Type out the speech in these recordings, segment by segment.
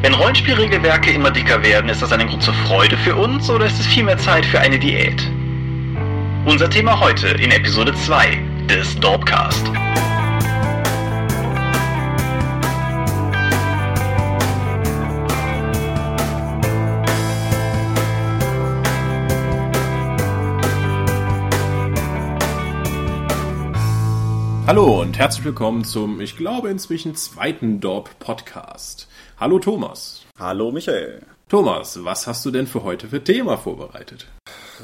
Wenn Rollenspielregelwerke immer dicker werden, ist das ein Grund zur Freude für uns oder ist es vielmehr Zeit für eine Diät? Unser Thema heute in Episode 2 des Dorpcast. Hallo und herzlich willkommen zum, ich glaube inzwischen zweiten Dorp-Podcast. Hallo Thomas. Hallo Michael. Thomas, was hast du denn für heute für Thema vorbereitet?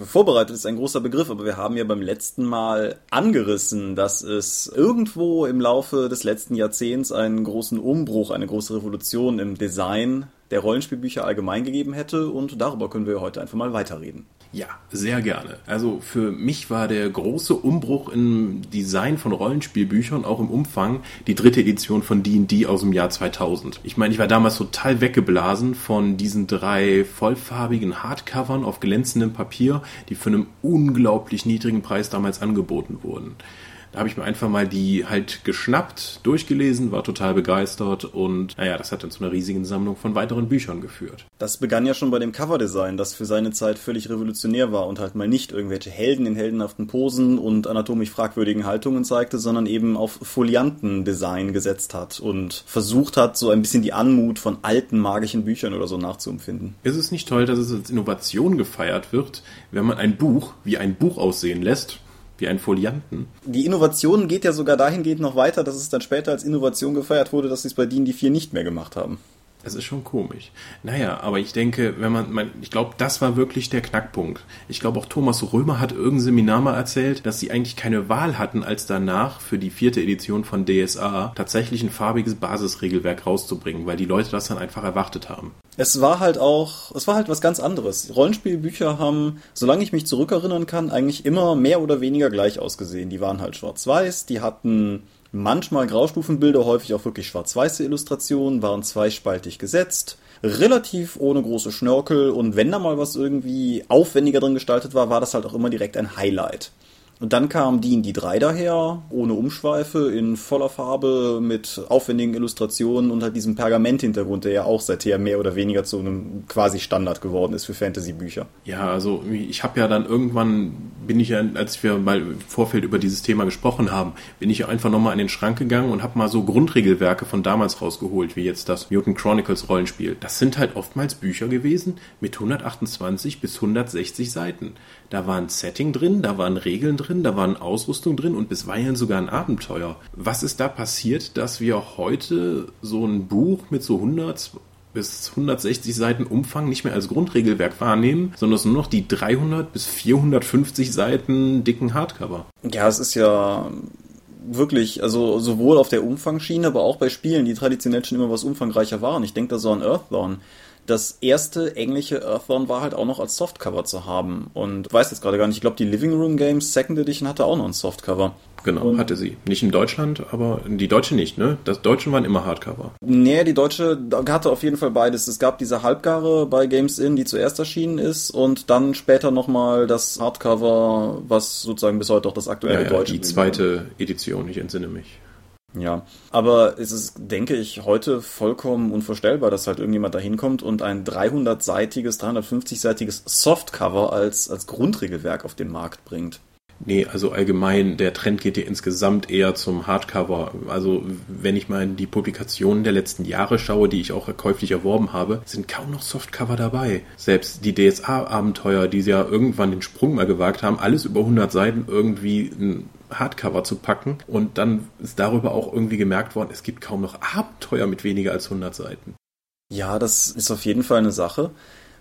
Vorbereitet ist ein großer Begriff, aber wir haben ja beim letzten Mal angerissen, dass es irgendwo im Laufe des letzten Jahrzehnts einen großen Umbruch, eine große Revolution im Design der Rollenspielbücher allgemein gegeben hätte und darüber können wir heute einfach mal weiterreden. Ja, sehr gerne. Also für mich war der große Umbruch im Design von Rollenspielbüchern, auch im Umfang, die dritte Edition von D&D aus dem Jahr 2000. Ich meine, ich war damals total weggeblasen von diesen drei vollfarbigen Hardcovern auf glänzendem Papier, die für einen unglaublich niedrigen Preis damals angeboten wurden. Da habe ich mir einfach mal die halt geschnappt, durchgelesen, war total begeistert und naja, das hat dann zu einer riesigen Sammlung von weiteren Büchern geführt. Das begann ja schon bei dem Coverdesign, das für seine Zeit völlig revolutionär war und halt mal nicht irgendwelche Helden in heldenhaften Posen und anatomisch fragwürdigen Haltungen zeigte, sondern eben auf Foliantendesign gesetzt hat und versucht hat, so ein bisschen die Anmut von alten magischen Büchern oder so nachzuempfinden. Ist es nicht toll, dass es als Innovation gefeiert wird, wenn man ein Buch wie ein Buch aussehen lässt? Wie ein Folianten. Die Innovation geht ja sogar dahingehend noch weiter, dass es dann später als Innovation gefeiert wurde, dass sie es bei D&D 4 nicht mehr gemacht haben. Das ist schon komisch. Naja, aber ich denke, wenn man, man ich glaube, das war wirklich der Knackpunkt. Ich glaube, auch Thomas Römer hat irgendein Seminar mal erzählt, dass sie eigentlich keine Wahl hatten, als danach für die vierte Edition von DSA tatsächlich ein farbiges Basisregelwerk rauszubringen, weil die Leute das dann einfach erwartet haben. Es war halt auch, es war halt was ganz anderes. Rollenspielbücher haben, solange ich mich zurückerinnern kann, eigentlich immer mehr oder weniger gleich ausgesehen. Die waren halt schwarz-weiß, die hatten manchmal Graustufenbilder, häufig auch wirklich schwarz-weiße Illustrationen, waren zweispaltig gesetzt, relativ ohne große Schnörkel und wenn da mal was irgendwie aufwendiger drin gestaltet war, war das halt auch immer direkt ein Highlight. Und dann kam D&D 3 daher, ohne Umschweife, in voller Farbe, mit aufwendigen Illustrationen und halt diesem Pergament-Hintergrund, der ja auch seither mehr oder weniger zu einem quasi Standard geworden ist für Fantasy-Bücher. Ja, also ich habe ja dann irgendwann, bin ich ja, als wir mal im Vorfeld über dieses Thema gesprochen haben, bin ich ja einfach nochmal in den Schrank gegangen und habe mal so Grundregelwerke von damals rausgeholt, wie jetzt das Mutant Chronicles Rollenspiel. Das sind halt oftmals Bücher gewesen mit 128 bis 160 Seiten. Da war ein Setting drin, da waren Regeln drin, da waren Ausrüstung drin und bisweilen sogar ein Abenteuer. Was ist da passiert, dass wir heute so ein Buch mit so 100 bis 160 Seiten Umfang nicht mehr als Grundregelwerk wahrnehmen, sondern es nur noch die 300 bis 450 Seiten dicken Hardcover. Ja, es ist ja wirklich, also sowohl auf der Umfangsschiene, aber auch bei Spielen, die traditionell schon immer was umfangreicher waren. Ich denke da so an Earthbound das erste englische Earthbound war halt auch noch als Softcover zu haben. Und weiß jetzt gerade gar nicht, ich glaube, die Living Room Games Second Edition hatte auch noch ein Softcover. Genau, und hatte sie. Nicht in Deutschland, aber die Deutsche nicht, ne? Das Deutschen waren immer Hardcover. Nee, die Deutsche hatte auf jeden Fall beides. Es gab diese Halbgare bei Games In, die zuerst erschienen ist, und dann später nochmal das Hardcover, was sozusagen bis heute auch das aktuelle ja, ja, Deutsche Die zweite Edition, ich entsinne mich. Ja, aber es ist, denke ich, heute vollkommen unvorstellbar, dass halt irgendjemand da hinkommt und ein 300-seitiges, 350-seitiges Softcover als, als Grundregelwerk auf den Markt bringt. Nee, also allgemein, der Trend geht ja insgesamt eher zum Hardcover. Also wenn ich mal in die Publikationen der letzten Jahre schaue, die ich auch käuflich erworben habe, sind kaum noch Softcover dabei. Selbst die DSA-Abenteuer, die ja irgendwann den Sprung mal gewagt haben, alles über 100 Seiten irgendwie ein Hardcover zu packen. Und dann ist darüber auch irgendwie gemerkt worden, es gibt kaum noch Abenteuer mit weniger als 100 Seiten. Ja, das ist auf jeden Fall eine Sache.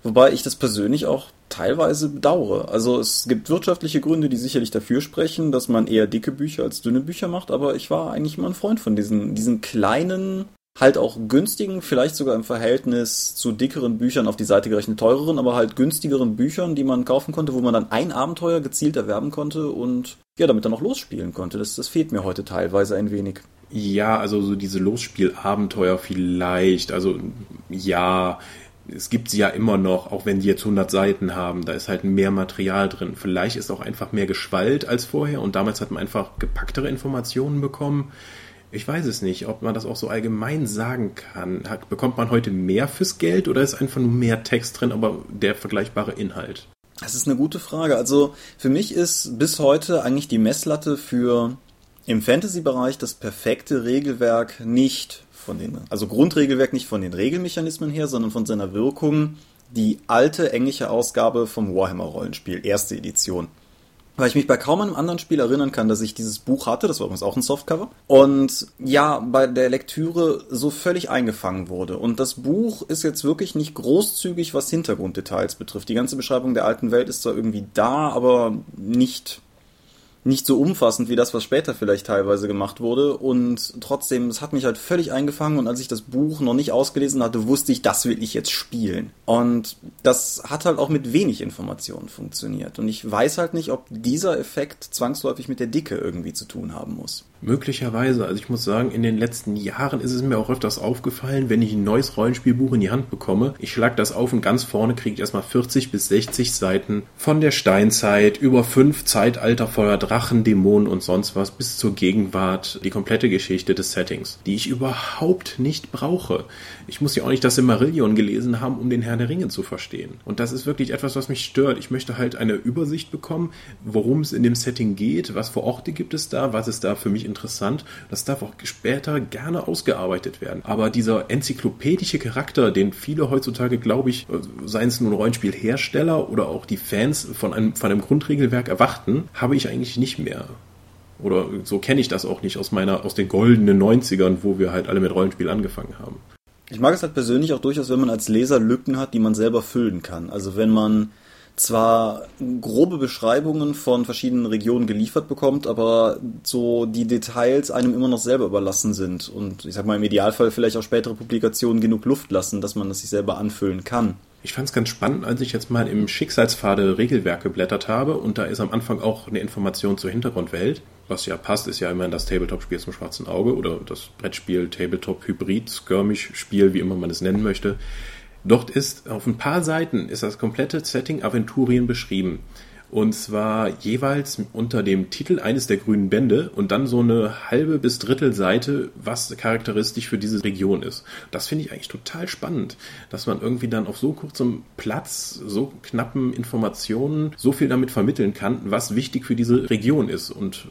Wobei ich das persönlich auch teilweise bedauere. Also es gibt wirtschaftliche Gründe, die sicherlich dafür sprechen, dass man eher dicke Bücher als dünne Bücher macht, aber ich war eigentlich immer ein Freund von diesen, diesen kleinen, halt auch günstigen, vielleicht sogar im Verhältnis zu dickeren Büchern auf die Seite gerechnet teureren, aber halt günstigeren Büchern, die man kaufen konnte, wo man dann ein Abenteuer gezielt erwerben konnte und ja, damit dann auch losspielen konnte. Das, das fehlt mir heute teilweise ein wenig. Ja, also so diese Losspielabenteuer vielleicht. Also ja, es gibt sie ja immer noch, auch wenn die jetzt 100 Seiten haben, da ist halt mehr Material drin. Vielleicht ist auch einfach mehr Geschwallt als vorher und damals hat man einfach gepacktere Informationen bekommen. Ich weiß es nicht, ob man das auch so allgemein sagen kann. Bekommt man heute mehr fürs Geld oder ist einfach nur mehr Text drin, aber der vergleichbare Inhalt? Das ist eine gute Frage. Also für mich ist bis heute eigentlich die Messlatte für im Fantasy-Bereich das perfekte Regelwerk nicht von den, also Grundregelwerk nicht von den Regelmechanismen her, sondern von seiner Wirkung die alte englische Ausgabe vom Warhammer-Rollenspiel, erste Edition. Weil ich mich bei kaum einem anderen Spiel erinnern kann, dass ich dieses Buch hatte, das war übrigens auch ein Softcover, und ja, bei der Lektüre so völlig eingefangen wurde. Und das Buch ist jetzt wirklich nicht großzügig, was Hintergrunddetails betrifft. Die ganze Beschreibung der alten Welt ist zwar irgendwie da, aber nicht nicht so umfassend wie das, was später vielleicht teilweise gemacht wurde. Und trotzdem, es hat mich halt völlig eingefangen. Und als ich das Buch noch nicht ausgelesen hatte, wusste ich, das will ich jetzt spielen. Und das hat halt auch mit wenig Informationen funktioniert. Und ich weiß halt nicht, ob dieser Effekt zwangsläufig mit der Dicke irgendwie zu tun haben muss. Möglicherweise. Also ich muss sagen, in den letzten Jahren ist es mir auch öfters aufgefallen, wenn ich ein neues Rollenspielbuch in die Hand bekomme, ich schlag das auf und ganz vorne kriege ich erstmal 40 bis 60 Seiten von der Steinzeit über fünf Zeitalter voller Drachen, Dämonen und sonst was bis zur Gegenwart, die komplette Geschichte des Settings, die ich überhaupt nicht brauche. Ich muss ja auch nicht das Silmarillion gelesen haben, um den Herrn der Ringe zu verstehen. Und das ist wirklich etwas, was mich stört. Ich möchte halt eine Übersicht bekommen, worum es in dem Setting geht, was für Orte gibt es da, was ist da für mich interessant. Das darf auch später gerne ausgearbeitet werden. Aber dieser enzyklopädische Charakter, den viele heutzutage, glaube ich, seien es nun Rollenspielhersteller oder auch die Fans von einem, von einem Grundregelwerk erwarten, habe ich eigentlich nicht mehr. Oder so kenne ich das auch nicht aus meiner, aus den goldenen 90ern, wo wir halt alle mit Rollenspiel angefangen haben. Ich mag es halt persönlich auch durchaus, wenn man als Leser Lücken hat, die man selber füllen kann. Also wenn man zwar grobe Beschreibungen von verschiedenen Regionen geliefert bekommt, aber so die Details einem immer noch selber überlassen sind und ich sag mal im Idealfall vielleicht auch spätere Publikationen genug Luft lassen, dass man das sich selber anfüllen kann. Ich fand es ganz spannend, als ich jetzt mal im Schicksalspfade Regelwerk geblättert habe und da ist am Anfang auch eine Information zur Hintergrundwelt. Was ja passt, ist ja immerhin das Tabletop-Spiel zum schwarzen Auge oder das Brettspiel Tabletop-Hybrid, Skirmish-Spiel, wie immer man es nennen möchte. Dort ist auf ein paar Seiten ist das komplette Setting Aventurien beschrieben. Und zwar jeweils unter dem Titel eines der grünen Bände und dann so eine halbe bis Drittel Seite, was charakteristisch für diese Region ist. Das finde ich eigentlich total spannend, dass man irgendwie dann auf so kurzem Platz, so knappen Informationen so viel damit vermitteln kann, was wichtig für diese Region ist und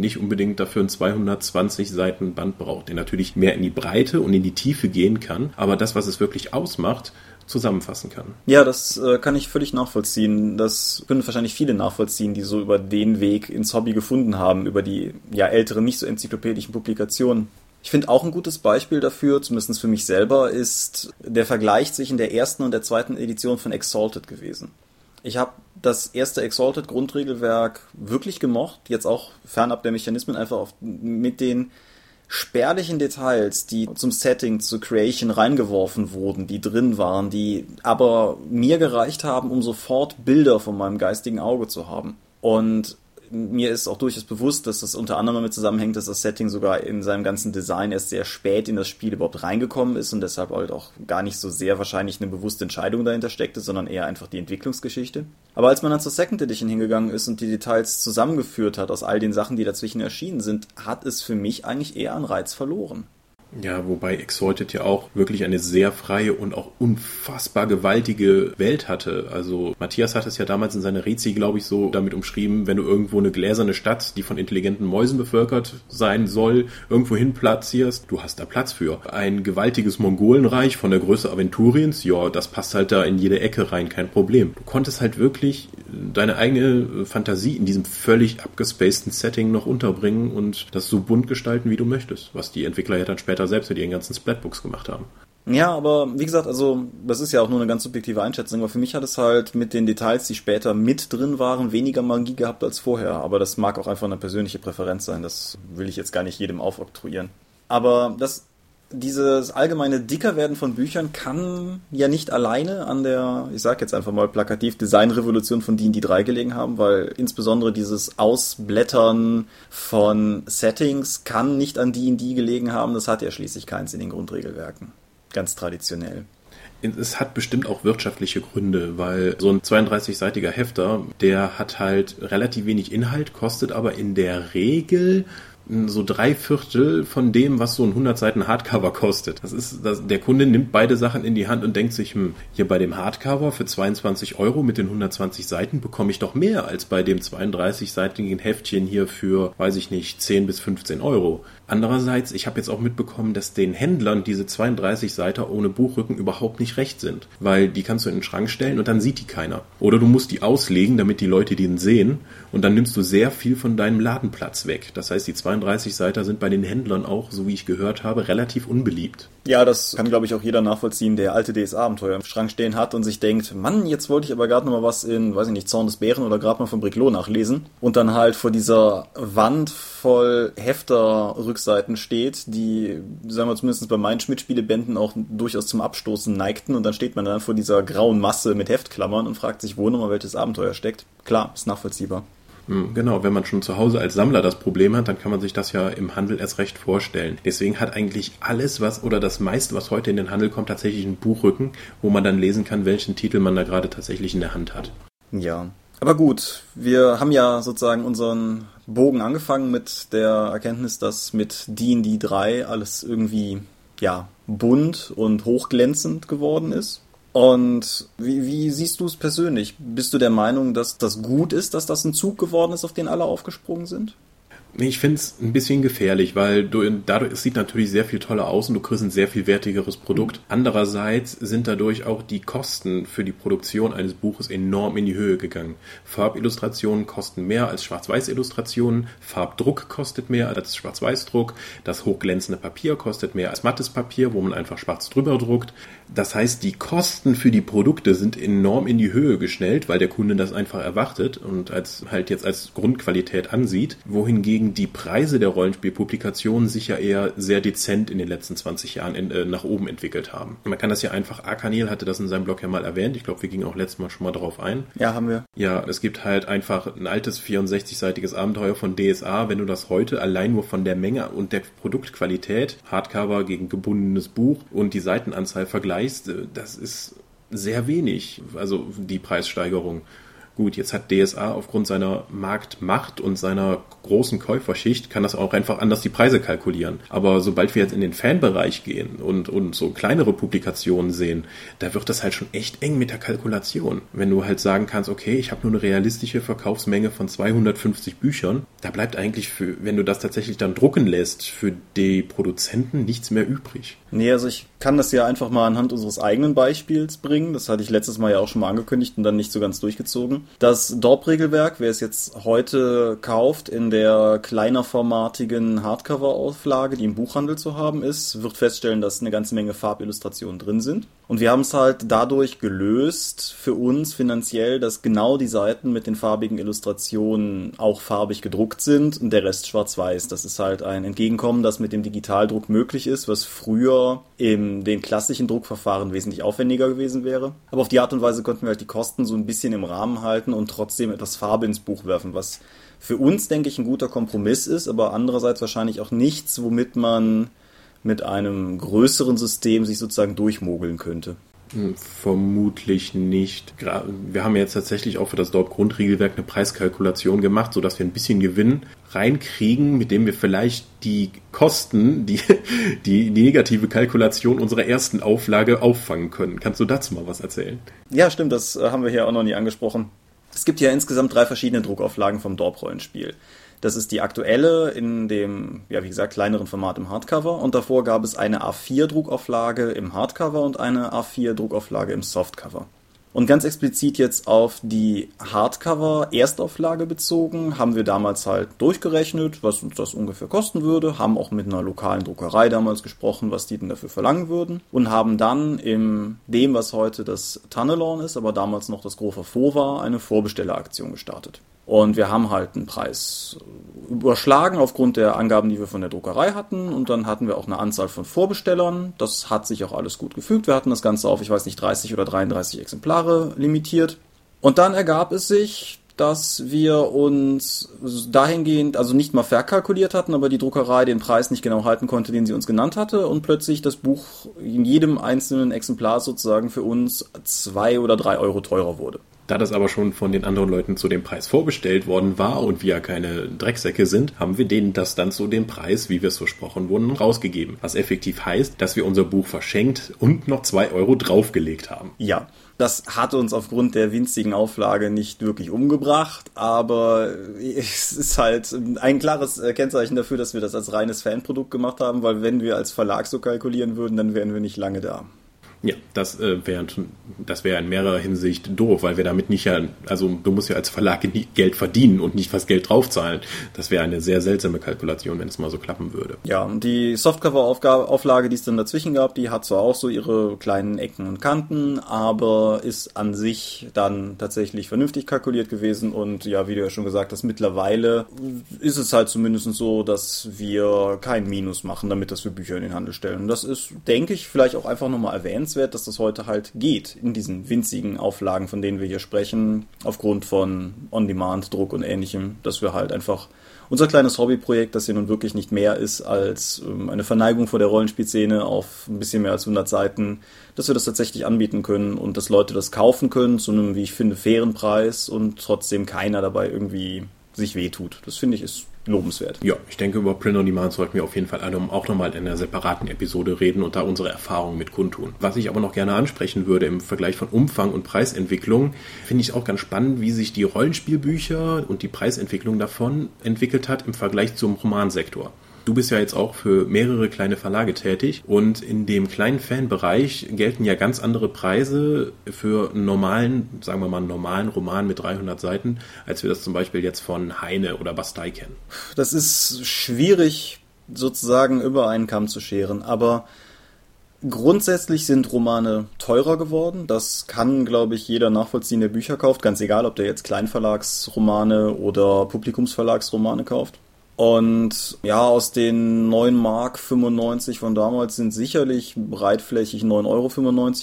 nicht unbedingt dafür ein 220 Seiten Band braucht, der natürlich mehr in die Breite und in die Tiefe gehen kann, aber das, was es wirklich ausmacht, zusammenfassen kann. Ja, das äh, kann ich völlig nachvollziehen. Das können wahrscheinlich viele nachvollziehen, die so über den Weg ins Hobby gefunden haben, über die ja älteren, nicht so enzyklopädischen Publikationen. Ich finde auch ein gutes Beispiel dafür, zumindest für mich selber, ist der Vergleich zwischen der ersten und der zweiten Edition von Exalted gewesen. Ich habe das erste Exalted Grundregelwerk wirklich gemocht, jetzt auch fernab der Mechanismen, einfach auf, mit den spärlichen Details, die zum Setting, zur Creation reingeworfen wurden, die drin waren, die aber mir gereicht haben, um sofort Bilder von meinem geistigen Auge zu haben. Und mir ist auch durchaus bewusst, dass das unter anderem damit zusammenhängt, dass das Setting sogar in seinem ganzen Design erst sehr spät in das Spiel überhaupt reingekommen ist und deshalb halt auch gar nicht so sehr wahrscheinlich eine bewusste Entscheidung dahinter steckte, sondern eher einfach die Entwicklungsgeschichte. Aber als man dann zur Second Edition hingegangen ist und die Details zusammengeführt hat aus all den Sachen, die dazwischen erschienen sind, hat es für mich eigentlich eher an Reiz verloren. Ja, wobei Exalted ja auch wirklich eine sehr freie und auch unfassbar gewaltige Welt hatte. Also Matthias hat es ja damals in seiner Rezi, glaube ich, so damit umschrieben, wenn du irgendwo eine gläserne Stadt, die von intelligenten Mäusen bevölkert sein soll, irgendwo hin platzierst, du hast da Platz für. Ein gewaltiges Mongolenreich von der Größe Aventuriens, ja, das passt halt da in jede Ecke rein, kein Problem. Du konntest halt wirklich deine eigene Fantasie in diesem völlig abgespaceden Setting noch unterbringen und das so bunt gestalten, wie du möchtest, was die Entwickler ja dann später später selbst mit ihren ganzen Splatbooks gemacht haben. Ja, aber wie gesagt, also das ist ja auch nur eine ganz subjektive Einschätzung, aber für mich hat es halt mit den Details, die später mit drin waren, weniger Magie gehabt als vorher. Aber das mag auch einfach eine persönliche Präferenz sein, das will ich jetzt gar nicht jedem aufoktroyieren. Aber das dieses allgemeine Dickerwerden von Büchern kann ja nicht alleine an der, ich sag jetzt einfach mal plakativ, Designrevolution von D&D 3 gelegen haben, weil insbesondere dieses Ausblättern von Settings kann nicht an D&D gelegen haben. Das hat ja schließlich keins in den Grundregelwerken. Ganz traditionell es hat bestimmt auch wirtschaftliche Gründe, weil so ein 32-seitiger Hefter, der hat halt relativ wenig Inhalt, kostet aber in der Regel so drei Viertel von dem, was so ein 100 Seiten Hardcover kostet. Das ist, das, der Kunde nimmt beide Sachen in die Hand und denkt sich, hm, hier bei dem Hardcover für 22 Euro mit den 120 Seiten bekomme ich doch mehr als bei dem 32-seitigen Heftchen hier für, weiß ich nicht, 10 bis 15 Euro. Andererseits, ich habe jetzt auch mitbekommen, dass den Händlern diese 32 Seiten ohne Buchrücken überhaupt nicht recht sind, weil die kannst du in den Schrank stellen und dann sieht die keiner. Oder du musst die auslegen, damit die Leute den sehen und dann nimmst du sehr viel von deinem Ladenplatz weg. Das heißt, die 32 Seiten sind bei den Händlern auch, so wie ich gehört habe, relativ unbeliebt. Ja, das kann, glaube ich, auch jeder nachvollziehen, der alte DS-Abenteuer im Schrank stehen hat und sich denkt, Mann, jetzt wollte ich aber gerade noch mal was in, weiß ich nicht, Zorn des Bären oder gerade mal von Briclot nachlesen und dann halt vor dieser Wand voll Hefter-Rückseiten steht, die, sagen wir zumindest bei meinen Schmidt-Spielebänden auch durchaus zum Abstoßen neigten und dann steht man dann vor dieser grauen Masse mit Heftklammern und fragt sich, wo nochmal welches Abenteuer steckt. Klar, ist nachvollziehbar. Hm, genau, wenn man schon zu Hause als Sammler das Problem hat, dann kann man sich das ja im Handel erst recht vorstellen. Deswegen hat eigentlich alles, was oder das meiste, was heute in den Handel kommt, tatsächlich einen Buchrücken, wo man dann lesen kann, welchen Titel man da gerade tatsächlich in der Hand hat. Ja. Aber gut, wir haben ja sozusagen unseren Bogen angefangen mit der Erkenntnis, dass mit D&D 3 alles irgendwie, ja, bunt und hochglänzend geworden ist. Und wie, wie siehst du es persönlich? Bist du der Meinung, dass das gut ist, dass das ein Zug geworden ist, auf den alle aufgesprungen sind? Ich finde es ein bisschen gefährlich, weil du, dadurch es sieht natürlich sehr viel toller aus und du kriegst ein sehr viel wertigeres Produkt. Andererseits sind dadurch auch die Kosten für die Produktion eines Buches enorm in die Höhe gegangen. Farbillustrationen kosten mehr als Schwarz-Weiß-Illustrationen, Farbdruck kostet mehr als Schwarz-Weiß-Druck, das hochglänzende Papier kostet mehr als mattes Papier, wo man einfach schwarz drüber druckt. Das heißt, die Kosten für die Produkte sind enorm in die Höhe geschnellt, weil der Kunde das einfach erwartet und als halt jetzt als Grundqualität ansieht, wohingegen die Preise der Rollenspielpublikationen sich ja eher sehr dezent in den letzten 20 Jahren in, äh, nach oben entwickelt haben. Man kann das ja einfach, Arkanil hatte das in seinem Blog ja mal erwähnt, ich glaube, wir gingen auch letztes Mal schon mal darauf ein. Ja, haben wir. Ja, es gibt halt einfach ein altes 64-seitiges Abenteuer von DSA, wenn du das heute allein nur von der Menge und der Produktqualität, Hardcover gegen gebundenes Buch und die Seitenanzahl vergleichst, äh, das ist sehr wenig, also die Preissteigerung. Gut, jetzt hat DSA aufgrund seiner Marktmacht und seiner großen Käuferschicht kann das auch einfach anders die Preise kalkulieren. Aber sobald wir jetzt in den Fanbereich gehen und, und so kleinere Publikationen sehen, da wird das halt schon echt eng mit der Kalkulation. Wenn du halt sagen kannst, okay, ich habe nur eine realistische Verkaufsmenge von 250 Büchern, da bleibt eigentlich für, wenn du das tatsächlich dann drucken lässt, für die Produzenten nichts mehr übrig. Nee, also ich kann das ja einfach mal anhand unseres eigenen Beispiels bringen. Das hatte ich letztes Mal ja auch schon mal angekündigt und dann nicht so ganz durchgezogen. Das DORP-Regelwerk, wer es jetzt heute kauft, in der kleinerformatigen Hardcover-Auflage, die im Buchhandel zu haben ist, wird feststellen, dass eine ganze Menge Farbillustrationen drin sind. Und wir haben es halt dadurch gelöst für uns finanziell, dass genau die Seiten mit den farbigen Illustrationen auch farbig gedruckt sind und der Rest schwarz-weiß. Das ist halt ein Entgegenkommen, das mit dem Digitaldruck möglich ist, was früher in den klassischen Druckverfahren wesentlich aufwendiger gewesen wäre. Aber auf die Art und Weise konnten wir halt die Kosten so ein bisschen im Rahmen halten und trotzdem etwas Farbe ins Buch werfen, was für uns, denke ich, ein guter Kompromiss ist, aber andererseits wahrscheinlich auch nichts, womit man mit einem größeren System sich sozusagen durchmogeln könnte. Hm, vermutlich nicht. Wir haben jetzt tatsächlich auch für das dort Grundregelwerk eine Preiskalkulation gemacht, sodass wir ein bisschen Gewinn reinkriegen, mit dem wir vielleicht die Kosten, die, die, die negative Kalkulation unserer ersten Auflage auffangen können. Kannst du dazu mal was erzählen? Ja, stimmt, das äh, haben wir hier auch noch nie angesprochen. Es gibt ja insgesamt drei verschiedene Druckauflagen vom Dorp-Rollenspiel. Das ist die aktuelle in dem, ja, wie gesagt, kleineren Format im Hardcover. Und davor gab es eine A4-Druckauflage im Hardcover und eine A4-Druckauflage im Softcover. Und ganz explizit jetzt auf die Hardcover-Erstauflage bezogen, haben wir damals halt durchgerechnet, was uns das ungefähr kosten würde, haben auch mit einer lokalen Druckerei damals gesprochen, was die denn dafür verlangen würden und haben dann in dem, was heute das Tunnelon ist, aber damals noch das Grover Faux war, eine Vorbestelleraktion gestartet. Und wir haben halt einen Preis überschlagen aufgrund der Angaben, die wir von der Druckerei hatten. Und dann hatten wir auch eine Anzahl von Vorbestellern. Das hat sich auch alles gut gefügt. Wir hatten das Ganze auf, ich weiß nicht, 30 oder 33 Exemplare limitiert. Und dann ergab es sich, dass wir uns dahingehend, also nicht mal verkalkuliert hatten, aber die Druckerei den Preis nicht genau halten konnte, den sie uns genannt hatte und plötzlich das Buch in jedem einzelnen Exemplar sozusagen für uns zwei oder drei Euro teurer wurde. Da das aber schon von den anderen Leuten zu dem Preis vorbestellt worden war und wir ja keine Drecksäcke sind, haben wir denen das dann zu dem Preis, wie wir es versprochen wurden, rausgegeben. Was effektiv heißt, dass wir unser Buch verschenkt und noch zwei Euro draufgelegt haben. Ja, das hat uns aufgrund der winzigen Auflage nicht wirklich umgebracht, aber es ist halt ein klares Kennzeichen dafür, dass wir das als reines Fanprodukt gemacht haben, weil wenn wir als Verlag so kalkulieren würden, dann wären wir nicht lange da. Ja, das äh, wäre das wäre in mehrerer Hinsicht doof, weil wir damit nicht ja, also du musst ja als Verlag Geld verdienen und nicht was Geld draufzahlen. Das wäre eine sehr seltsame Kalkulation, wenn es mal so klappen würde. Ja, und die Softcover-Auflage, die es dann dazwischen gab, die hat zwar auch so ihre kleinen Ecken und Kanten, aber ist an sich dann tatsächlich vernünftig kalkuliert gewesen und ja, wie du ja schon gesagt hast, mittlerweile ist es halt zumindest so, dass wir kein Minus machen, damit dass wir Bücher in den Handel stellen. Und das ist, denke ich, vielleicht auch einfach nochmal erwähnt bemerkenswert, dass das heute halt geht in diesen winzigen Auflagen, von denen wir hier sprechen, aufgrund von On-Demand-Druck und ähnlichem, dass wir halt einfach unser kleines Hobbyprojekt, das hier nun wirklich nicht mehr ist als ähm, eine Verneigung vor der Rollenspielszene auf ein bisschen mehr als 100 Seiten, dass wir das tatsächlich anbieten können und dass Leute das kaufen können zu einem, wie ich finde, fairen Preis und trotzdem keiner dabei irgendwie sich wehtut. Das finde ich ist lobenswert. Ja, ich denke, über Print on Demand sollten wir auf jeden Fall auch nochmal in einer separaten Episode reden und da unsere Erfahrungen mit kundtun. Was ich aber noch gerne ansprechen würde im Vergleich von Umfang und Preisentwicklung, finde ich auch ganz spannend, wie sich die Rollenspielbücher und die Preisentwicklung davon entwickelt hat im Vergleich zum Romansektor. Du bist ja jetzt auch für mehrere kleine Verlage tätig und in dem kleinen Fanbereich gelten ja ganz andere Preise für einen normalen, sagen wir mal, einen normalen Roman mit 300 Seiten, als wir das zum Beispiel jetzt von Heine oder Bastei kennen. Das ist schwierig sozusagen über einen Kamm zu scheren, aber Grundsätzlich sind Romane teurer geworden. Das kann, glaube ich, jeder nachvollziehen, der Bücher kauft. Ganz egal, ob der jetzt Kleinverlagsromane oder Publikumsverlagsromane kauft. Und ja, aus den 9 Mark 95 von damals sind sicherlich breitflächig 9,95 Euro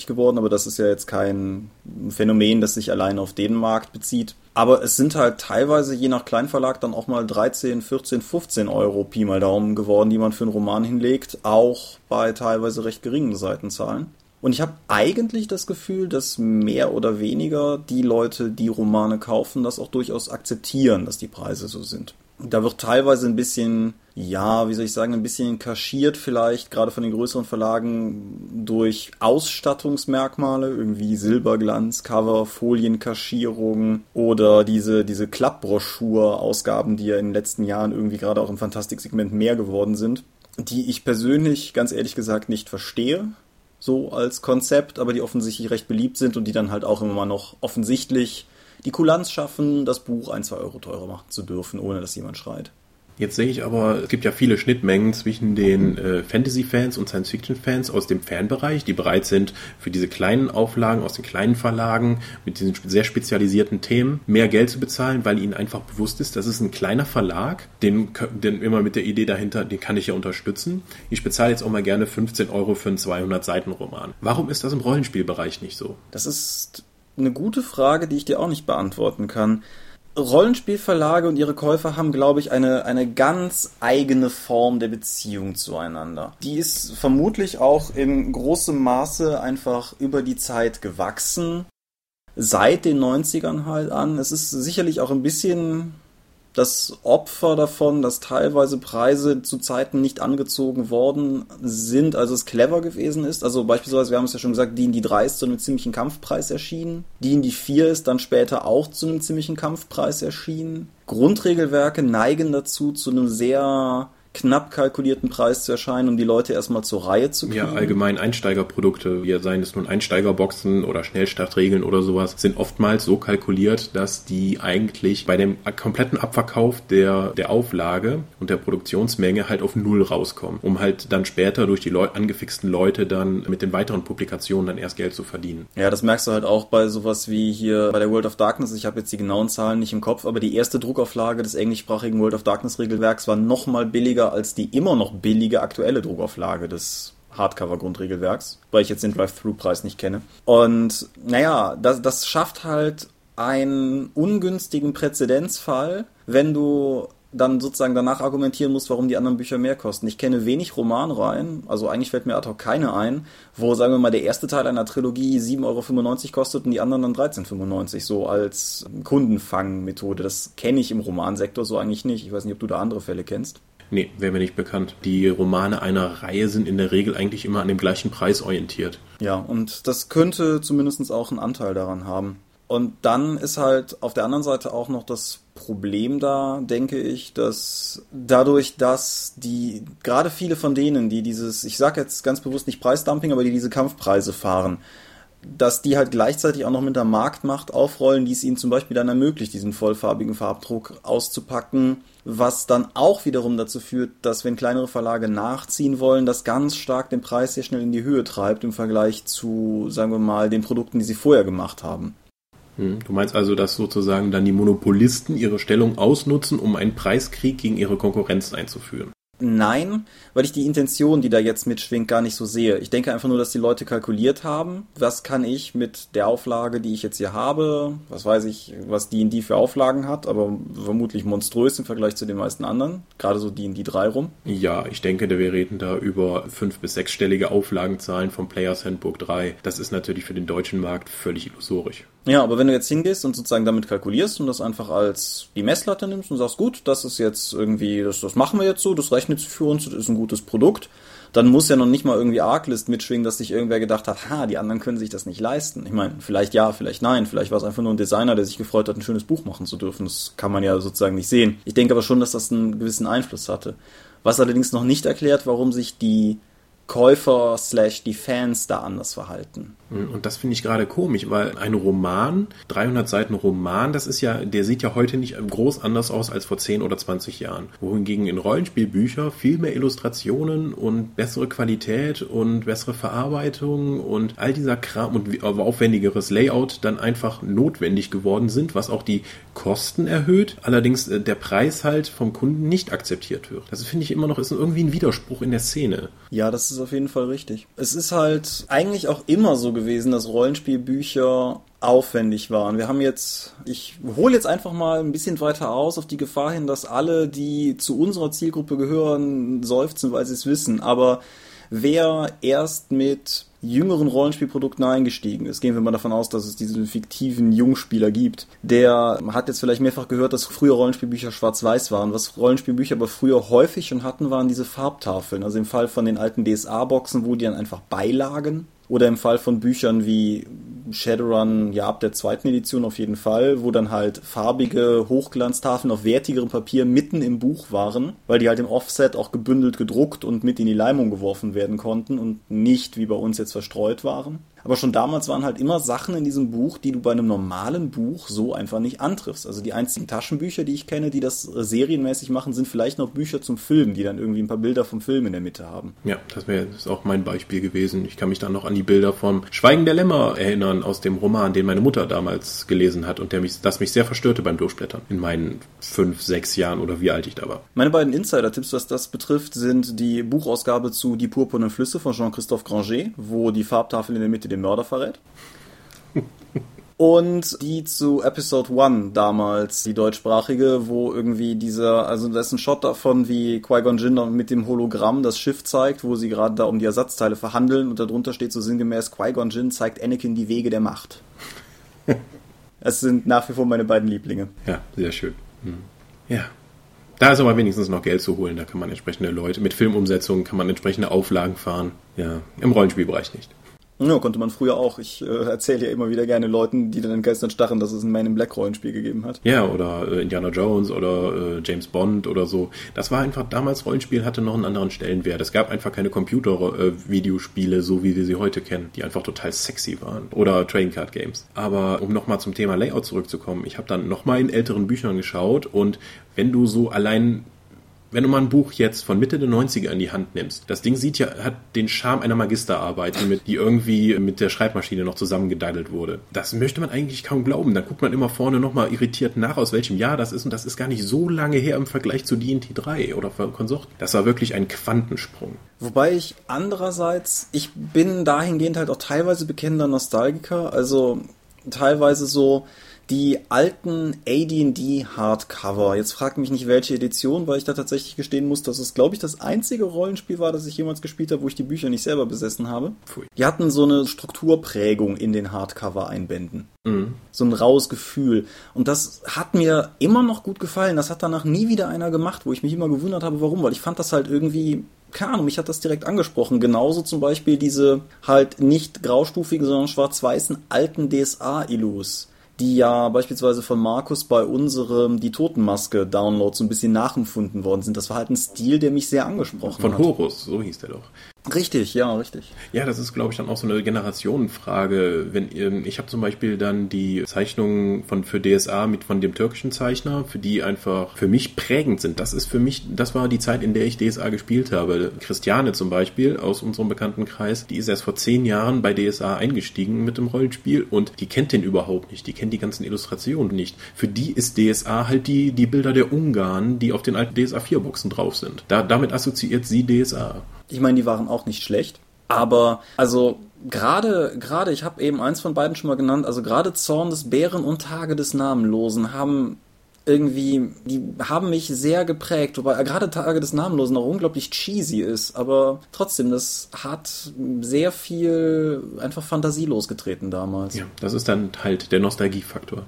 geworden, aber das ist ja jetzt kein Phänomen, das sich allein auf den Markt bezieht. Aber es sind halt teilweise je nach Kleinverlag dann auch mal 13, 14, 15 Euro Pi mal Daumen geworden, die man für einen Roman hinlegt, auch bei teilweise recht geringen Seitenzahlen. Und ich habe eigentlich das Gefühl, dass mehr oder weniger die Leute, die Romane kaufen, das auch durchaus akzeptieren, dass die Preise so sind. Da wird teilweise ein bisschen, ja, wie soll ich sagen, ein bisschen kaschiert vielleicht, gerade von den größeren Verlagen durch Ausstattungsmerkmale, irgendwie Silberglanz, Cover, Folienkaschierung oder diese, diese Klappbroschur-Ausgaben, die ja in den letzten Jahren irgendwie gerade auch im Fantastiksegment mehr geworden sind, die ich persönlich ganz ehrlich gesagt nicht verstehe so als Konzept, aber die offensichtlich recht beliebt sind und die dann halt auch immer noch offensichtlich die Kulanz schaffen, das Buch ein, zwei Euro teurer machen zu dürfen, ohne dass jemand schreit. Jetzt sehe ich aber, es gibt ja viele Schnittmengen zwischen den äh, Fantasy-Fans und Science-Fiction-Fans aus dem Fanbereich, die bereit sind, für diese kleinen Auflagen aus den kleinen Verlagen mit diesen sehr spezialisierten Themen mehr Geld zu bezahlen, weil ihnen einfach bewusst ist, das ist ein kleiner Verlag, den, den immer mit der Idee dahinter, den kann ich ja unterstützen. Ich bezahle jetzt auch mal gerne 15 Euro für einen 200-Seiten-Roman. Warum ist das im Rollenspielbereich nicht so? Das ist eine gute Frage, die ich dir auch nicht beantworten kann. Rollenspielverlage und ihre Käufer haben, glaube ich, eine, eine ganz eigene Form der Beziehung zueinander. Die ist vermutlich auch in großem Maße einfach über die Zeit gewachsen. Seit den 90ern halt an. Es ist sicherlich auch ein bisschen das Opfer davon, dass teilweise Preise zu Zeiten nicht angezogen worden sind, als es clever gewesen ist. Also beispielsweise, wir haben es ja schon gesagt, D&D 3 ist zu einem ziemlichen Kampfpreis erschienen. D&D 4 ist dann später auch zu einem ziemlichen Kampfpreis erschienen. Grundregelwerke neigen dazu, zu einem sehr knapp kalkulierten Preis zu erscheinen, um die Leute erstmal zur Reihe zu kriegen. Ja, allgemein Einsteigerprodukte, wie seien es nun Einsteigerboxen oder Schnellstartregeln oder sowas, sind oftmals so kalkuliert, dass die eigentlich bei dem kompletten Abverkauf der, der Auflage und der Produktionsmenge halt auf Null rauskommen, um halt dann später durch die Leu angefixten Leute dann mit den weiteren Publikationen dann erst Geld zu verdienen. Ja, das merkst du halt auch bei sowas wie hier bei der World of Darkness. Ich habe jetzt die genauen Zahlen nicht im Kopf, aber die erste Druckauflage des englischsprachigen World of Darkness Regelwerks war nochmal billiger als die immer noch billige aktuelle Druckauflage des Hardcover-Grundregelwerks, weil ich jetzt den Drive-Thru-Preis nicht kenne. Und naja, das, das schafft halt einen ungünstigen Präzedenzfall, wenn du dann sozusagen danach argumentieren musst, warum die anderen Bücher mehr kosten. Ich kenne wenig Romanreihen, also eigentlich fällt mir ad hoc keine ein, wo, sagen wir mal, der erste Teil einer Trilogie 7,95 Euro kostet und die anderen dann 13,95 Euro, so als Kundenfangmethode. Das kenne ich im Romansektor so eigentlich nicht. Ich weiß nicht, ob du da andere Fälle kennst. Nee, wäre mir nicht bekannt. Die Romane einer Reihe sind in der Regel eigentlich immer an dem gleichen Preis orientiert. Ja, und das könnte zumindest auch einen Anteil daran haben. Und dann ist halt auf der anderen Seite auch noch das Problem da, denke ich, dass dadurch, dass die, gerade viele von denen, die dieses, ich sage jetzt ganz bewusst nicht Preisdumping, aber die diese Kampfpreise fahren, dass die halt gleichzeitig auch noch mit der Marktmacht aufrollen, die es ihnen zum Beispiel dann ermöglicht, diesen vollfarbigen Farbdruck auszupacken, was dann auch wiederum dazu führt, dass wenn kleinere Verlage nachziehen wollen, das ganz stark den Preis sehr schnell in die Höhe treibt im Vergleich zu, sagen wir mal, den Produkten, die sie vorher gemacht haben. Hm, du meinst also, dass sozusagen dann die Monopolisten ihre Stellung ausnutzen, um einen Preiskrieg gegen ihre Konkurrenz einzuführen? Nein, weil ich die Intention, die da jetzt mitschwingt, gar nicht so sehe. Ich denke einfach nur, dass die Leute kalkuliert haben, was kann ich mit der Auflage, die ich jetzt hier habe, was weiß ich, was die für Auflagen hat, aber vermutlich monströs im Vergleich zu den meisten anderen, gerade so die drei rum. Ja, ich denke, wir reden da über fünf- bis sechsstellige Auflagenzahlen vom Players Handbook 3. Das ist natürlich für den deutschen Markt völlig illusorisch. Ja, aber wenn du jetzt hingehst und sozusagen damit kalkulierst und das einfach als die Messlatte nimmst und sagst, gut, das ist jetzt irgendwie, das, das machen wir jetzt so, das rechnet für uns, das ist ein gutes Produkt, dann muss ja noch nicht mal irgendwie Arklist mitschwingen, dass sich irgendwer gedacht hat, ha, die anderen können sich das nicht leisten. Ich meine, vielleicht ja, vielleicht nein, vielleicht war es einfach nur ein Designer, der sich gefreut hat, ein schönes Buch machen zu dürfen. Das kann man ja sozusagen nicht sehen. Ich denke aber schon, dass das einen gewissen Einfluss hatte. Was allerdings noch nicht erklärt, warum sich die Käufer slash die Fans da anders verhalten. Und das finde ich gerade komisch, weil ein Roman, 300 Seiten Roman, das ist ja, der sieht ja heute nicht groß anders aus als vor 10 oder 20 Jahren. Wohingegen in Rollenspielbücher viel mehr Illustrationen und bessere Qualität und bessere Verarbeitung und all dieser Kram und aufwendigeres Layout dann einfach notwendig geworden sind, was auch die Kosten erhöht, allerdings äh, der Preis halt vom Kunden nicht akzeptiert wird. Das finde ich immer noch ist irgendwie ein Widerspruch in der Szene. Ja, das ist auf jeden Fall richtig. Es ist halt eigentlich auch immer so gewesen, dass Rollenspielbücher aufwendig waren. Wir haben jetzt, ich hole jetzt einfach mal ein bisschen weiter aus auf die Gefahr hin, dass alle, die zu unserer Zielgruppe gehören, seufzen, weil sie es wissen. Aber wer erst mit jüngeren Rollenspielprodukten eingestiegen ist, gehen wir mal davon aus, dass es diesen fiktiven Jungspieler gibt, der hat jetzt vielleicht mehrfach gehört, dass früher Rollenspielbücher schwarz-weiß waren. Was Rollenspielbücher aber früher häufig schon hatten, waren diese Farbtafeln. Also im Fall von den alten DSA-Boxen, wo die dann einfach beilagen oder im Fall von Büchern wie Shadowrun, ja, ab der zweiten Edition auf jeden Fall, wo dann halt farbige Hochglanztafeln auf wertigerem Papier mitten im Buch waren, weil die halt im Offset auch gebündelt gedruckt und mit in die Leimung geworfen werden konnten und nicht wie bei uns jetzt verstreut waren. Aber schon damals waren halt immer Sachen in diesem Buch, die du bei einem normalen Buch so einfach nicht antriffst. Also die einzigen Taschenbücher, die ich kenne, die das serienmäßig machen, sind vielleicht noch Bücher zum Film, die dann irgendwie ein paar Bilder vom Film in der Mitte haben. Ja, das wäre auch mein Beispiel gewesen. Ich kann mich dann noch an die Bilder vom Schweigen der Lämmer erinnern aus dem Roman, den meine Mutter damals gelesen hat und der mich, das mich sehr verstörte beim Durchblättern in meinen fünf, sechs Jahren oder wie alt ich da war. Meine beiden Insider-Tipps, was das betrifft, sind die Buchausgabe zu Die purpurnen Flüsse von Jean-Christophe Granger, wo die Farbtafel in der Mitte den Mörder verrät. Und die zu Episode 1 damals, die deutschsprachige, wo irgendwie dieser, also da ist ein Shot davon, wie Qui-Gon Jinn mit dem Hologramm das Schiff zeigt, wo sie gerade da um die Ersatzteile verhandeln und darunter steht so sinngemäß, Qui-Gon Jinn zeigt Anakin die Wege der Macht. Es sind nach wie vor meine beiden Lieblinge. Ja, sehr schön. Hm. Ja. Da ist aber wenigstens noch Geld zu holen. Da kann man entsprechende Leute, mit Filmumsetzungen kann man entsprechende Auflagen fahren. Ja, im Rollenspielbereich nicht. Ja, konnte man früher auch. Ich äh, erzähle ja immer wieder gerne Leuten, die dann in Geistern starren, dass es ein Man in Black Rollenspiel gegeben hat. Ja, oder äh, Indiana Jones oder äh, James Bond oder so. Das war einfach, damals Rollenspiel hatte noch einen anderen Stellenwert. Es gab einfach keine Computer-Videospiele, äh, so wie wir sie heute kennen, die einfach total sexy waren. Oder Trading Card Games. Aber um nochmal zum Thema Layout zurückzukommen, ich habe dann nochmal in älteren Büchern geschaut und wenn du so allein wenn du mal ein Buch jetzt von Mitte der 90er in die Hand nimmst, das Ding sieht ja, hat den Charme einer Magisterarbeit, die, mit, die irgendwie mit der Schreibmaschine noch zusammengedaddelt wurde. Das möchte man eigentlich kaum glauben. Dann guckt man immer vorne nochmal irritiert nach, aus welchem Jahr das ist. Und das ist gar nicht so lange her im Vergleich zu D&T 3 oder Konsorten. Das war wirklich ein Quantensprung. Wobei ich andererseits, ich bin dahingehend halt auch teilweise bekennender Nostalgiker. Also teilweise so, die alten AD&D Hardcover. Jetzt fragt mich nicht welche Edition, weil ich da tatsächlich gestehen muss, dass es, glaube ich, das einzige Rollenspiel war, das ich jemals gespielt habe, wo ich die Bücher nicht selber besessen habe. Pfui. Die hatten so eine Strukturprägung in den Hardcover-Einbänden. Mhm. So ein raues Gefühl. Und das hat mir immer noch gut gefallen. Das hat danach nie wieder einer gemacht, wo ich mich immer gewundert habe, warum, weil ich fand das halt irgendwie keine Ahnung, mich hat das direkt angesprochen. Genauso zum Beispiel diese halt nicht graustufigen, sondern schwarz-weißen alten DSA-Illus die ja beispielsweise von Markus bei unserem Die Totenmaske-Download so ein bisschen nachempfunden worden sind. Das war halt ein Stil, der mich sehr angesprochen von hat. Von Horus, so hieß der doch. Richtig, ja, richtig. Ja, das ist, glaube ich, dann auch so eine Generationenfrage. Wenn ähm, ich habe zum Beispiel dann die Zeichnungen von für DSA mit von dem türkischen Zeichner, für die einfach für mich prägend sind. Das ist für mich, das war die Zeit, in der ich DSA gespielt habe. Christiane zum Beispiel aus unserem Bekanntenkreis, die ist erst vor zehn Jahren bei DSA eingestiegen mit dem Rollenspiel und die kennt den überhaupt nicht. Die kennt die ganzen Illustrationen nicht. Für die ist DSA halt die die Bilder der Ungarn, die auf den alten DSA 4 Boxen drauf sind. Da, damit assoziiert sie DSA. Ich meine, die waren auch nicht schlecht. Aber also gerade gerade ich habe eben eins von beiden schon mal genannt. Also gerade Zorn des Bären und Tage des Namenlosen haben irgendwie, die haben mich sehr geprägt, wobei gerade Tage des Namenlosen auch unglaublich cheesy ist, aber trotzdem, das hat sehr viel einfach Fantasie losgetreten damals. Ja, das ist dann halt der Nostalgiefaktor.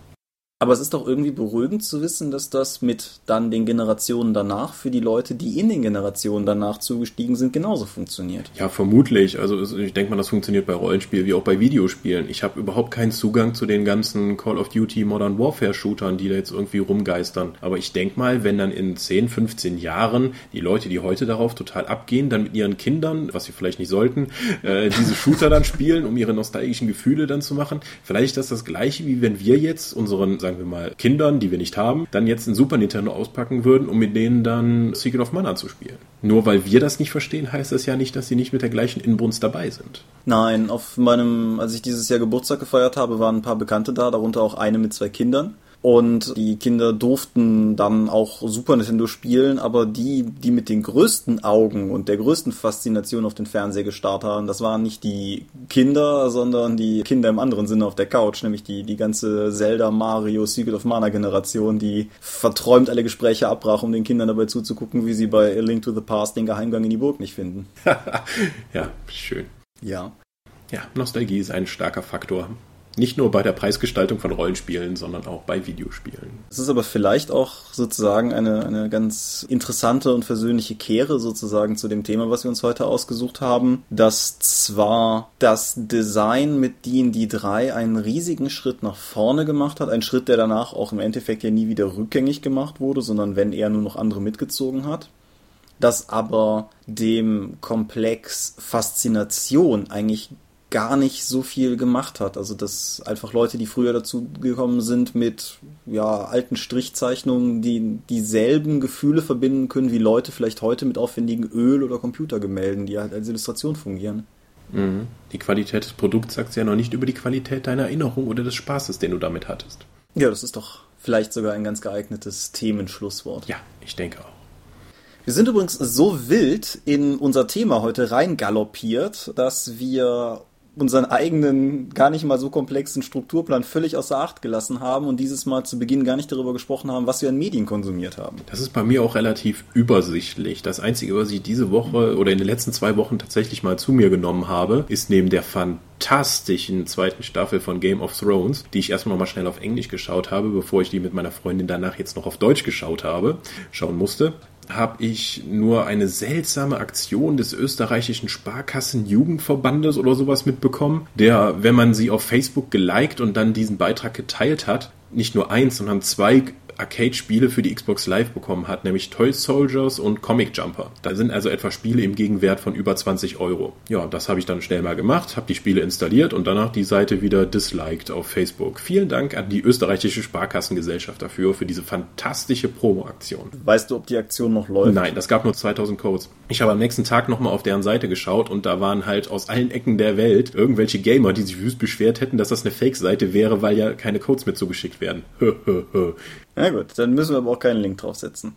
Aber es ist doch irgendwie beruhigend zu wissen, dass das mit dann den Generationen danach für die Leute, die in den Generationen danach zugestiegen sind, genauso funktioniert. Ja, vermutlich. Also ich denke mal, das funktioniert bei Rollenspielen wie auch bei Videospielen. Ich habe überhaupt keinen Zugang zu den ganzen Call of Duty Modern Warfare Shootern, die da jetzt irgendwie rumgeistern. Aber ich denke mal, wenn dann in 10, 15 Jahren die Leute, die heute darauf total abgehen, dann mit ihren Kindern, was sie vielleicht nicht sollten, äh, diese Shooter dann spielen, um ihre nostalgischen Gefühle dann zu machen, vielleicht ist das das gleiche, wie wenn wir jetzt unseren, sagen wir mal, Kindern, die wir nicht haben, dann jetzt ein Super Nintendo auspacken würden, um mit denen dann Secret of Mana zu spielen. Nur weil wir das nicht verstehen, heißt das ja nicht, dass sie nicht mit der gleichen Inbrunst dabei sind. Nein, auf meinem, als ich dieses Jahr Geburtstag gefeiert habe, waren ein paar Bekannte da, darunter auch eine mit zwei Kindern. Und die Kinder durften dann auch Super Nintendo spielen, aber die, die mit den größten Augen und der größten Faszination auf den Fernseher gestarrt haben, das waren nicht die Kinder, sondern die Kinder im anderen Sinne auf der Couch, nämlich die, die ganze Zelda, Mario, Secret of Mana Generation, die verträumt alle Gespräche abbrach, um den Kindern dabei zuzugucken, wie sie bei A Link to the Past den Geheimgang in die Burg nicht finden. ja, schön. Ja. Ja, Nostalgie ist ein starker Faktor. Nicht nur bei der Preisgestaltung von Rollenspielen, sondern auch bei Videospielen. Es ist aber vielleicht auch sozusagen eine, eine ganz interessante und versöhnliche Kehre sozusagen zu dem Thema, was wir uns heute ausgesucht haben, dass zwar das Design mit D&D 3 einen riesigen Schritt nach vorne gemacht hat, ein Schritt, der danach auch im Endeffekt ja nie wieder rückgängig gemacht wurde, sondern wenn er nur noch andere mitgezogen hat, dass aber dem Komplex Faszination eigentlich gar nicht so viel gemacht hat. Also dass einfach Leute, die früher dazu gekommen sind mit ja, alten Strichzeichnungen, die dieselben Gefühle verbinden können wie Leute vielleicht heute mit aufwendigen Öl- oder Computergemälden, die halt als Illustration fungieren. Mhm. Die Qualität des Produkts sagt ja noch nicht über die Qualität deiner Erinnerung oder des Spaßes, den du damit hattest. Ja, das ist doch vielleicht sogar ein ganz geeignetes Themenschlusswort. Ja, ich denke auch. Wir sind übrigens so wild in unser Thema heute reingaloppiert, dass wir unseren eigenen, gar nicht mal so komplexen Strukturplan völlig außer Acht gelassen haben und dieses Mal zu Beginn gar nicht darüber gesprochen haben, was wir an Medien konsumiert haben. Das ist bei mir auch relativ übersichtlich. Das Einzige, was ich diese Woche oder in den letzten zwei Wochen tatsächlich mal zu mir genommen habe, ist neben der fantastischen zweiten Staffel von Game of Thrones, die ich erstmal nochmal schnell auf Englisch geschaut habe, bevor ich die mit meiner Freundin danach jetzt noch auf Deutsch geschaut habe, schauen musste, habe ich nur eine seltsame Aktion des österreichischen Sparkassen-Jugendverbandes oder sowas mitbekommen, der, wenn man sie auf Facebook geliked und dann diesen Beitrag geteilt hat, nicht nur eins, sondern zwei Arcade-Spiele für die Xbox Live bekommen hat, nämlich Toy Soldiers und Comic Jumper. Da sind also etwa Spiele im Gegenwert von über 20 Euro. Ja, das habe ich dann schnell mal gemacht, habe die Spiele installiert und danach die Seite wieder disliked auf Facebook. Vielen Dank an die österreichische Sparkassengesellschaft dafür, für diese fantastische Promo-Aktion. Weißt du, ob die Aktion noch läuft? Nein, das gab nur 2000 Codes. Ich habe am nächsten Tag nochmal auf deren Seite geschaut und da waren halt aus allen Ecken der Welt irgendwelche Gamer, die sich wüst beschwert hätten, dass das eine Fake-Seite wäre, weil ja keine Codes mehr zugeschickt werden. Na gut, dann müssen wir aber auch keinen Link draufsetzen.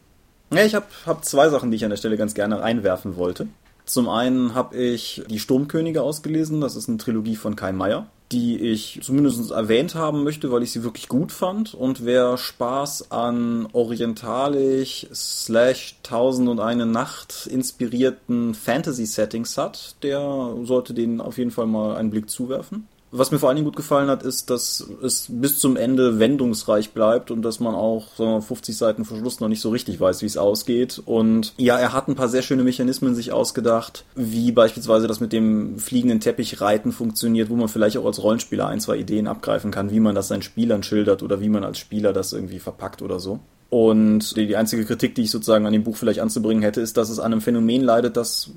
Ja, ich habe hab zwei Sachen, die ich an der Stelle ganz gerne einwerfen wollte. Zum einen habe ich die Sturmkönige ausgelesen, das ist eine Trilogie von Kai Meier, die ich zumindest erwähnt haben möchte, weil ich sie wirklich gut fand. Und wer Spaß an orientalisch slash Tausend und eine Nacht inspirierten Fantasy-Settings hat, der sollte denen auf jeden Fall mal einen Blick zuwerfen. Was mir vor allen Dingen gut gefallen hat, ist, dass es bis zum Ende wendungsreich bleibt und dass man auch so 50 Seiten vor Schluss noch nicht so richtig weiß, wie es ausgeht. Und ja, er hat ein paar sehr schöne Mechanismen sich ausgedacht, wie beispielsweise das mit dem fliegenden Teppich reiten funktioniert, wo man vielleicht auch als Rollenspieler ein, zwei Ideen abgreifen kann, wie man das seinen Spielern schildert oder wie man als Spieler das irgendwie verpackt oder so. Und die, einzige Kritik, die ich sozusagen an dem Buch vielleicht anzubringen hätte, ist, dass es an einem Phänomen leidet, das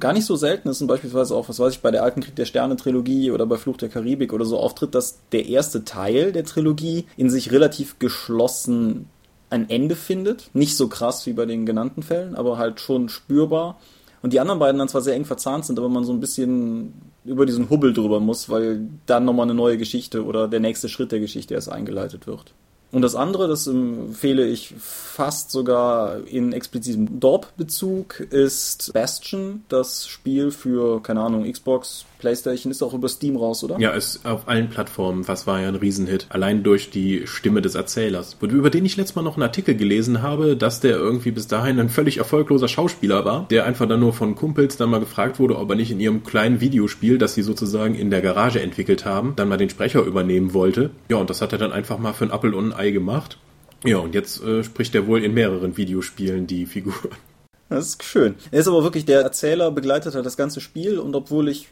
gar nicht so selten ist und beispielsweise auch, was weiß ich, bei der alten Krieg der Sterne Trilogie oder bei Fluch der Karibik oder so auftritt, dass der erste Teil der Trilogie in sich relativ geschlossen ein Ende findet. Nicht so krass wie bei den genannten Fällen, aber halt schon spürbar. Und die anderen beiden dann zwar sehr eng verzahnt sind, aber man so ein bisschen über diesen Hubbel drüber muss, weil dann nochmal eine neue Geschichte oder der nächste Schritt der Geschichte erst eingeleitet wird. Und das andere, das empfehle ich fast sogar in explizitem Dorp-Bezug, ist Bastion, das Spiel für, keine Ahnung, Xbox, PlayStation, ist auch über Steam raus, oder? Ja, ist auf allen Plattformen. Was war ja ein Riesenhit. Allein durch die Stimme des Erzählers. Über den ich letztes Mal noch einen Artikel gelesen habe, dass der irgendwie bis dahin ein völlig erfolgloser Schauspieler war, der einfach dann nur von Kumpels dann mal gefragt wurde, ob er nicht in ihrem kleinen Videospiel, das sie sozusagen in der Garage entwickelt haben, dann mal den Sprecher übernehmen wollte. Ja, und das hat er dann einfach mal für ein Apple und ein Ei gemacht. Ja, und jetzt äh, spricht er wohl in mehreren Videospielen die Figur. Das ist schön. Er ist aber wirklich der Erzähler, begleitet hat das ganze Spiel und obwohl ich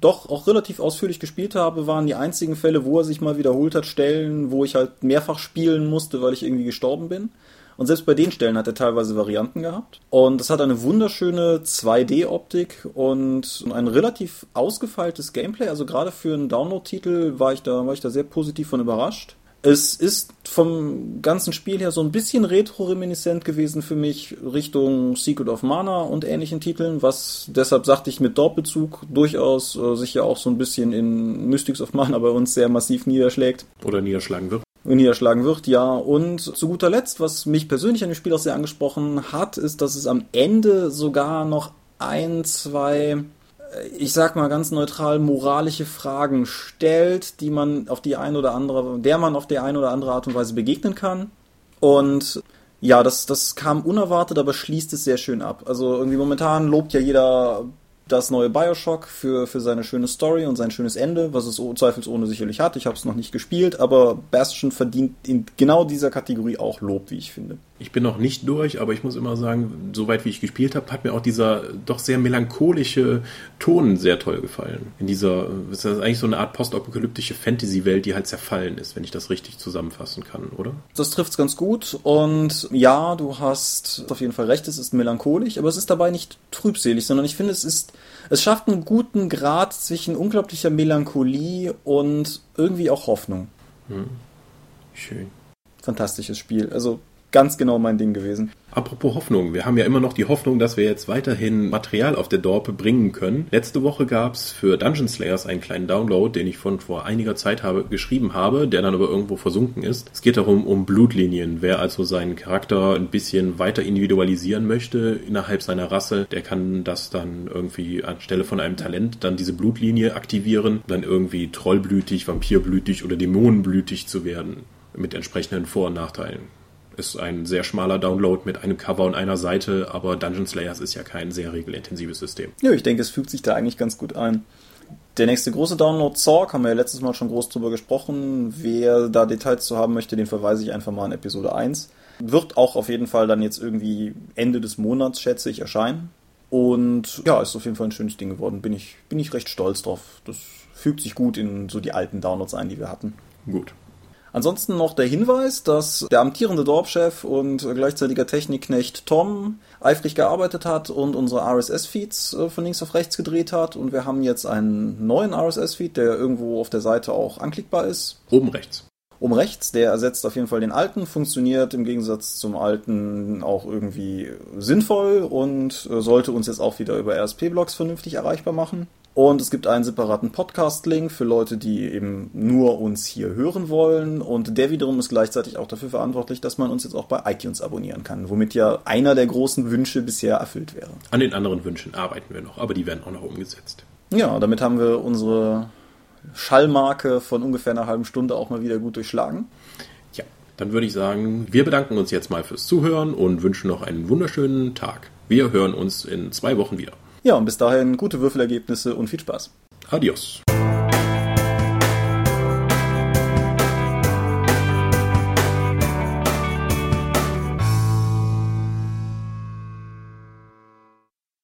doch auch relativ ausführlich gespielt habe, waren die einzigen Fälle, wo er sich mal wiederholt hat, Stellen, wo ich halt mehrfach spielen musste, weil ich irgendwie gestorben bin. Und selbst bei den Stellen hat er teilweise Varianten gehabt. Und es hat eine wunderschöne 2D-Optik und ein relativ ausgefeiltes Gameplay. Also gerade für einen Download-Titel war ich da, war ich da sehr positiv von überrascht. Es ist vom ganzen Spiel her so ein bisschen retro-reminiscent gewesen für mich Richtung Secret of Mana und ähnlichen Titeln, was deshalb sagte ich mit Dortbezug durchaus äh, sich ja auch so ein bisschen in Mystics of Mana bei uns sehr massiv niederschlägt. Oder niederschlagen wird niederschlagen wird, ja. Und zu guter Letzt, was mich persönlich an dem Spiel auch sehr angesprochen hat, ist, dass es am Ende sogar noch ein, zwei ich sag mal ganz neutral, moralische Fragen stellt, die man auf die eine oder andere, der man auf die eine oder andere Art und Weise begegnen kann. Und ja, das, das kam unerwartet, aber schließt es sehr schön ab. Also irgendwie momentan lobt ja jeder das neue Bioshock für, für seine schöne Story und sein schönes Ende, was es zweifelsohne sicherlich hat. Ich habe es noch nicht gespielt, aber Bastion verdient in genau dieser Kategorie auch Lob, wie ich finde. Ich bin noch nicht durch, aber ich muss immer sagen, soweit wie ich gespielt habe, hat mir auch dieser doch sehr melancholische Ton sehr toll gefallen. In dieser, das ist eigentlich so eine Art postapokalyptische Fantasy-Welt, die halt zerfallen ist, wenn ich das richtig zusammenfassen kann, oder? Das trifft's ganz gut und ja, du hast auf jeden Fall recht, es ist melancholisch, aber es ist dabei nicht trübselig, sondern ich finde, es ist, es schafft einen guten Grad zwischen unglaublicher Melancholie und irgendwie auch Hoffnung. Hm. Schön. Fantastisches Spiel. Also ganz genau mein Ding gewesen. Apropos Hoffnung, wir haben ja immer noch die Hoffnung, dass wir jetzt weiterhin Material auf der Dorpe bringen können. Letzte Woche gab es für Dungeon Slayers einen kleinen Download, den ich von vor einiger Zeit habe, geschrieben habe, der dann aber irgendwo versunken ist. Es geht darum, um Blutlinien. Wer also seinen Charakter ein bisschen weiter individualisieren möchte innerhalb seiner Rasse, der kann das dann irgendwie anstelle von einem Talent dann diese Blutlinie aktivieren, dann irgendwie trollblütig, vampirblütig oder dämonenblütig zu werden mit entsprechenden Vor- und Nachteilen ist ein sehr schmaler Download mit einem Cover und einer Seite, aber Dungeon Slayers ist ja kein sehr regelintensives System. Ja, ich denke, es fügt sich da eigentlich ganz gut ein. Der nächste große Download, Zork, haben wir ja letztes Mal schon groß drüber gesprochen. Wer da Details zu haben möchte, den verweise ich einfach mal an Episode 1. Wird auch auf jeden Fall dann jetzt irgendwie Ende des Monats, schätze ich, erscheinen. Und ja, ist auf jeden Fall ein schönes Ding geworden. Bin ich, bin ich recht stolz drauf. Das fügt sich gut in so die alten Downloads ein, die wir hatten. Gut. Ansonsten noch der Hinweis, dass der amtierende Dorfchef und gleichzeitiger Technikknecht Tom eifrig gearbeitet hat und unsere RSS-Feeds äh, von links auf rechts gedreht hat. Und wir haben jetzt einen neuen RSS-Feed, der irgendwo auf der Seite auch anklickbar ist. Oben rechts. Oben rechts, der ersetzt auf jeden Fall den alten, funktioniert im Gegensatz zum alten auch irgendwie sinnvoll und äh, sollte uns jetzt auch wieder über RSP-Blogs vernünftig erreichbar machen. Und es gibt einen separaten Podcast-Link für Leute, die eben nur uns hier hören wollen. Und der wiederum ist gleichzeitig auch dafür verantwortlich, dass man uns jetzt auch bei iTunes abonnieren kann, womit ja einer der großen Wünsche bisher erfüllt wäre. An den anderen Wünschen arbeiten wir noch, aber die werden auch noch umgesetzt. Ja, damit haben wir unsere Schallmarke von ungefähr einer halben Stunde auch mal wieder gut durchschlagen. Ja, dann würde ich sagen, wir bedanken uns jetzt mal fürs Zuhören und wünschen noch einen wunderschönen Tag. Wir hören uns in zwei Wochen wieder. Ja, und bis dahin gute Würfelergebnisse und viel Spaß. Adios.